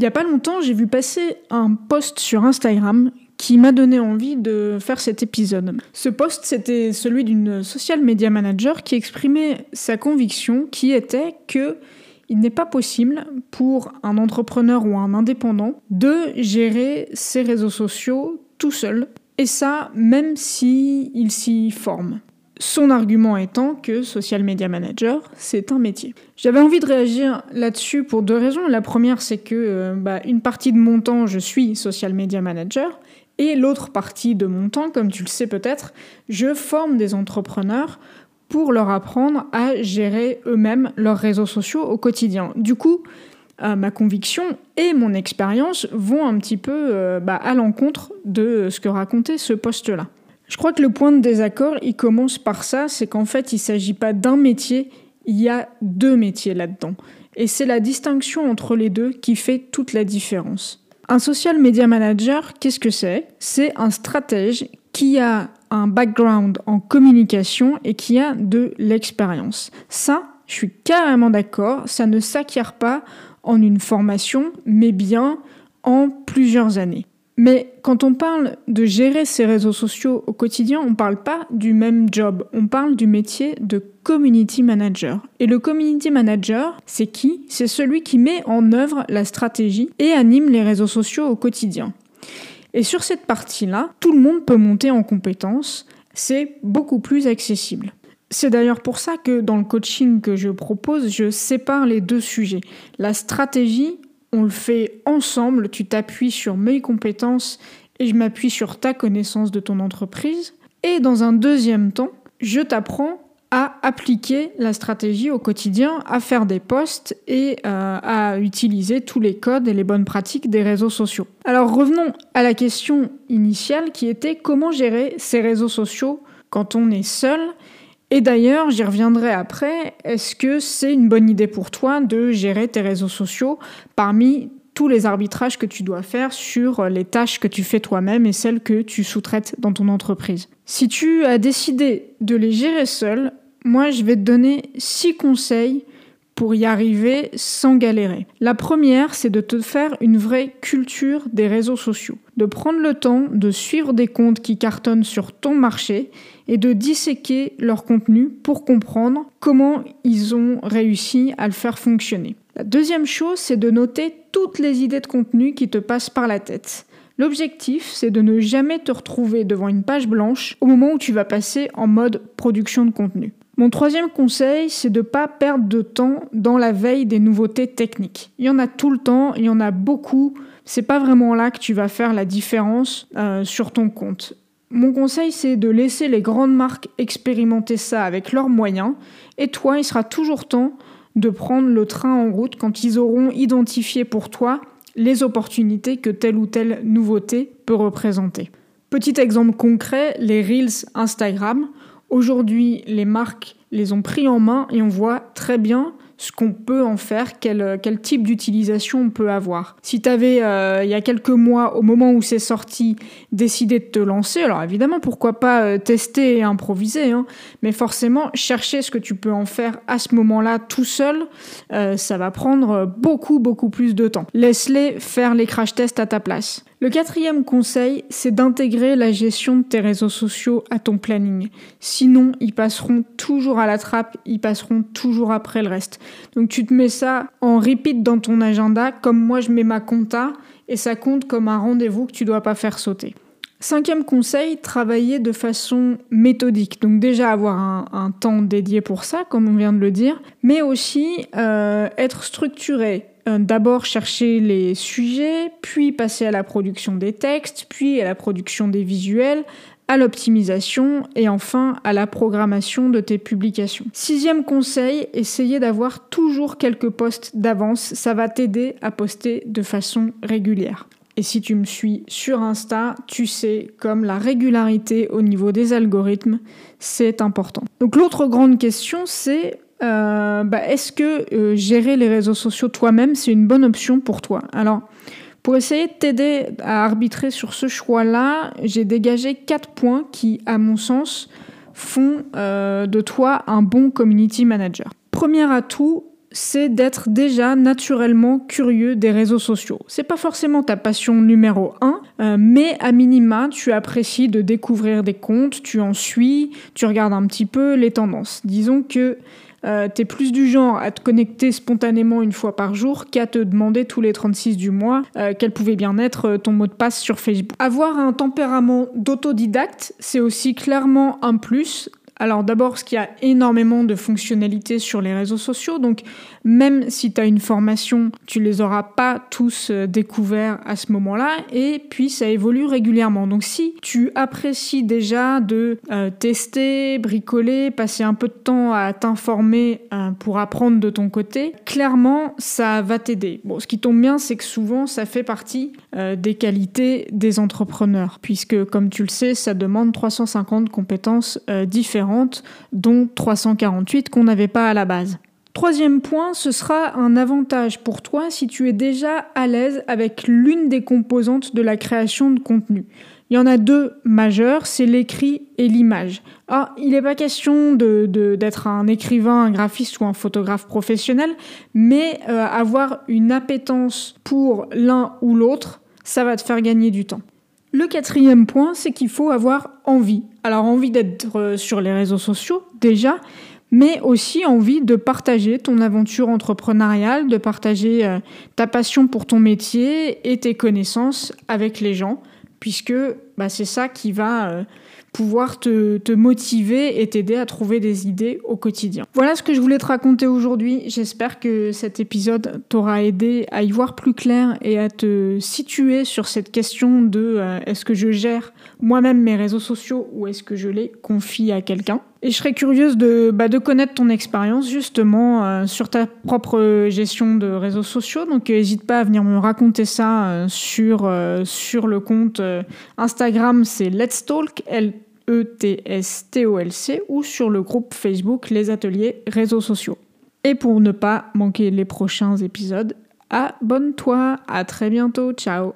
Il n'y a pas longtemps, j'ai vu passer un post sur Instagram qui m'a donné envie de faire cet épisode. Ce post, c'était celui d'une social media manager qui exprimait sa conviction qui était que il n'est pas possible pour un entrepreneur ou un indépendant de gérer ses réseaux sociaux tout seul, et ça même s'il il s'y forme. Son argument étant que social media manager, c'est un métier. J'avais envie de réagir là-dessus pour deux raisons. La première, c'est que euh, bah, une partie de mon temps, je suis social media manager, et l'autre partie de mon temps, comme tu le sais peut-être, je forme des entrepreneurs pour leur apprendre à gérer eux-mêmes leurs réseaux sociaux au quotidien. Du coup, euh, ma conviction et mon expérience vont un petit peu euh, bah, à l'encontre de ce que racontait ce poste-là. Je crois que le point de désaccord, il commence par ça, c'est qu'en fait, il ne s'agit pas d'un métier, il y a deux métiers là-dedans. Et c'est la distinction entre les deux qui fait toute la différence. Un social media manager, qu'est-ce que c'est? C'est un stratège qui a un background en communication et qui a de l'expérience. Ça, je suis carrément d'accord, ça ne s'acquiert pas en une formation, mais bien en plusieurs années. Mais quand on parle de gérer ses réseaux sociaux au quotidien, on ne parle pas du même job, on parle du métier de community manager. Et le community manager, c'est qui? C'est celui qui met en œuvre la stratégie et anime les réseaux sociaux au quotidien. Et sur cette partie-là, tout le monde peut monter en compétences, c'est beaucoup plus accessible. C'est d'ailleurs pour ça que dans le coaching que je propose, je sépare les deux sujets. La stratégie, on le fait ensemble, tu t'appuies sur mes compétences et je m'appuie sur ta connaissance de ton entreprise. Et dans un deuxième temps, je t'apprends à appliquer la stratégie au quotidien, à faire des posts et euh, à utiliser tous les codes et les bonnes pratiques des réseaux sociaux. Alors revenons à la question initiale qui était comment gérer ces réseaux sociaux quand on est seul. Et d'ailleurs, j'y reviendrai après, est-ce que c'est une bonne idée pour toi de gérer tes réseaux sociaux parmi tous les arbitrages que tu dois faire sur les tâches que tu fais toi-même et celles que tu sous-traites dans ton entreprise? Si tu as décidé de les gérer seul, moi, je vais te donner six conseils pour y arriver sans galérer. La première, c'est de te faire une vraie culture des réseaux sociaux, de prendre le temps de suivre des comptes qui cartonnent sur ton marché et de disséquer leur contenu pour comprendre comment ils ont réussi à le faire fonctionner. La deuxième chose, c'est de noter toutes les idées de contenu qui te passent par la tête. L'objectif, c'est de ne jamais te retrouver devant une page blanche au moment où tu vas passer en mode production de contenu. Mon troisième conseil, c'est de ne pas perdre de temps dans la veille des nouveautés techniques. Il y en a tout le temps, il y en a beaucoup. C'est pas vraiment là que tu vas faire la différence euh, sur ton compte. Mon conseil, c'est de laisser les grandes marques expérimenter ça avec leurs moyens. Et toi, il sera toujours temps de prendre le train en route quand ils auront identifié pour toi les opportunités que telle ou telle nouveauté peut représenter. Petit exemple concret, les Reels Instagram. Aujourd'hui, les marques les ont pris en main et on voit très bien ce qu'on peut en faire, quel, quel type d'utilisation on peut avoir. Si tu avais, euh, il y a quelques mois, au moment où c'est sorti, décidé de te lancer, alors évidemment, pourquoi pas euh, tester et improviser, hein, mais forcément, chercher ce que tu peux en faire à ce moment-là tout seul, euh, ça va prendre beaucoup, beaucoup plus de temps. Laisse-les faire les crash tests à ta place. Le quatrième conseil, c'est d'intégrer la gestion de tes réseaux sociaux à ton planning. Sinon, ils passeront toujours à la trappe, ils passeront toujours après le reste. Donc tu te mets ça en repeat dans ton agenda, comme moi je mets ma compta, et ça compte comme un rendez-vous que tu dois pas faire sauter. Cinquième conseil, travailler de façon méthodique. Donc déjà avoir un, temps dédié pour ça, comme on vient de le dire, mais aussi euh, être structuré. Euh, d'abord chercher les sujets, puis passer à la production des textes, puis à la production des visuels, à l'optimisation et enfin à la programmation de tes publications. Sixième conseil, essayer d'avoir toujours quelques posts d'avance, ça va t'aider à poster de façon régulière. Et si tu me suis sur Insta, tu sais comme la régularité au niveau des algorithmes, c'est important. Donc l'autre grande question, c'est euh, bah, est-ce que euh, gérer les réseaux sociaux toi-même, c'est une bonne option pour toi? Alors, pour essayer de t'aider à arbitrer sur ce choix-là, j'ai dégagé quatre points qui, à mon sens, font euh, de toi un bon community manager. Premier atout, c'est d'être déjà naturellement curieux des réseaux sociaux. C'est pas forcément ta passion numéro un, euh, mais à minima, tu apprécies de découvrir des comptes, tu en suis, tu regardes un petit peu les tendances. Disons que euh, t'es plus du genre à te connecter spontanément une fois par jour qu'à te demander tous les 36 du mois euh, quel pouvait bien être euh, ton mot de passe sur Facebook. Avoir un tempérament d'autodidacte, c'est aussi clairement un plus alors d'abord, ce qu'il y a énormément de fonctionnalités sur les réseaux sociaux, donc même si tu as une formation, tu les auras pas tous euh, découverts à ce moment-là, et puis ça évolue régulièrement. Donc si tu apprécies déjà de euh, tester, bricoler, passer un peu de temps à t'informer euh, pour apprendre de ton côté, clairement ça va t'aider. Bon, ce qui tombe bien, c'est que souvent ça fait partie des qualités des entrepreneurs, puisque comme tu le sais, ça demande 350 compétences différentes dont 348 qu'on n'avait pas à la base. Troisième point, ce sera un avantage pour toi si tu es déjà à l'aise avec l'une des composantes de la création de contenu. Il y en a deux majeures, c'est l'écrit et l'image. Alors, il n'est pas question d'être un écrivain, un graphiste ou un photographe professionnel, mais euh, avoir une appétence pour l'un ou l'autre, ça va te faire gagner du temps. Le quatrième point, c'est qu'il faut avoir envie. Alors envie d'être euh, sur les réseaux sociaux déjà, mais aussi envie de partager ton aventure entrepreneuriale, de partager euh, ta passion pour ton métier et tes connaissances avec les gens, puisque bah, c'est ça qui va euh, pouvoir te, motiver et t'aider à trouver des idées au quotidien. Voilà ce que je voulais te raconter aujourd'hui. J'espère que cet épisode t'aura aidé à y voir plus clair et à te situer sur cette question de euh, est-ce que je gère moi-même mes réseaux sociaux ou est-ce que je les confie à quelqu'un? Et je serais curieuse de, bah, connaître ton expérience justement euh, sur ta propre gestion de réseaux sociaux. Donc n'hésite pas à venir me raconter ça euh, sur, sur le compte Instagram, c'est Let's Talk, E-T-S-T-O-L-C, ou sur le groupe Facebook Les Ateliers Réseaux Sociaux. Et pour ne pas manquer les prochains épisodes, abonne-toi. À très bientôt. Ciao.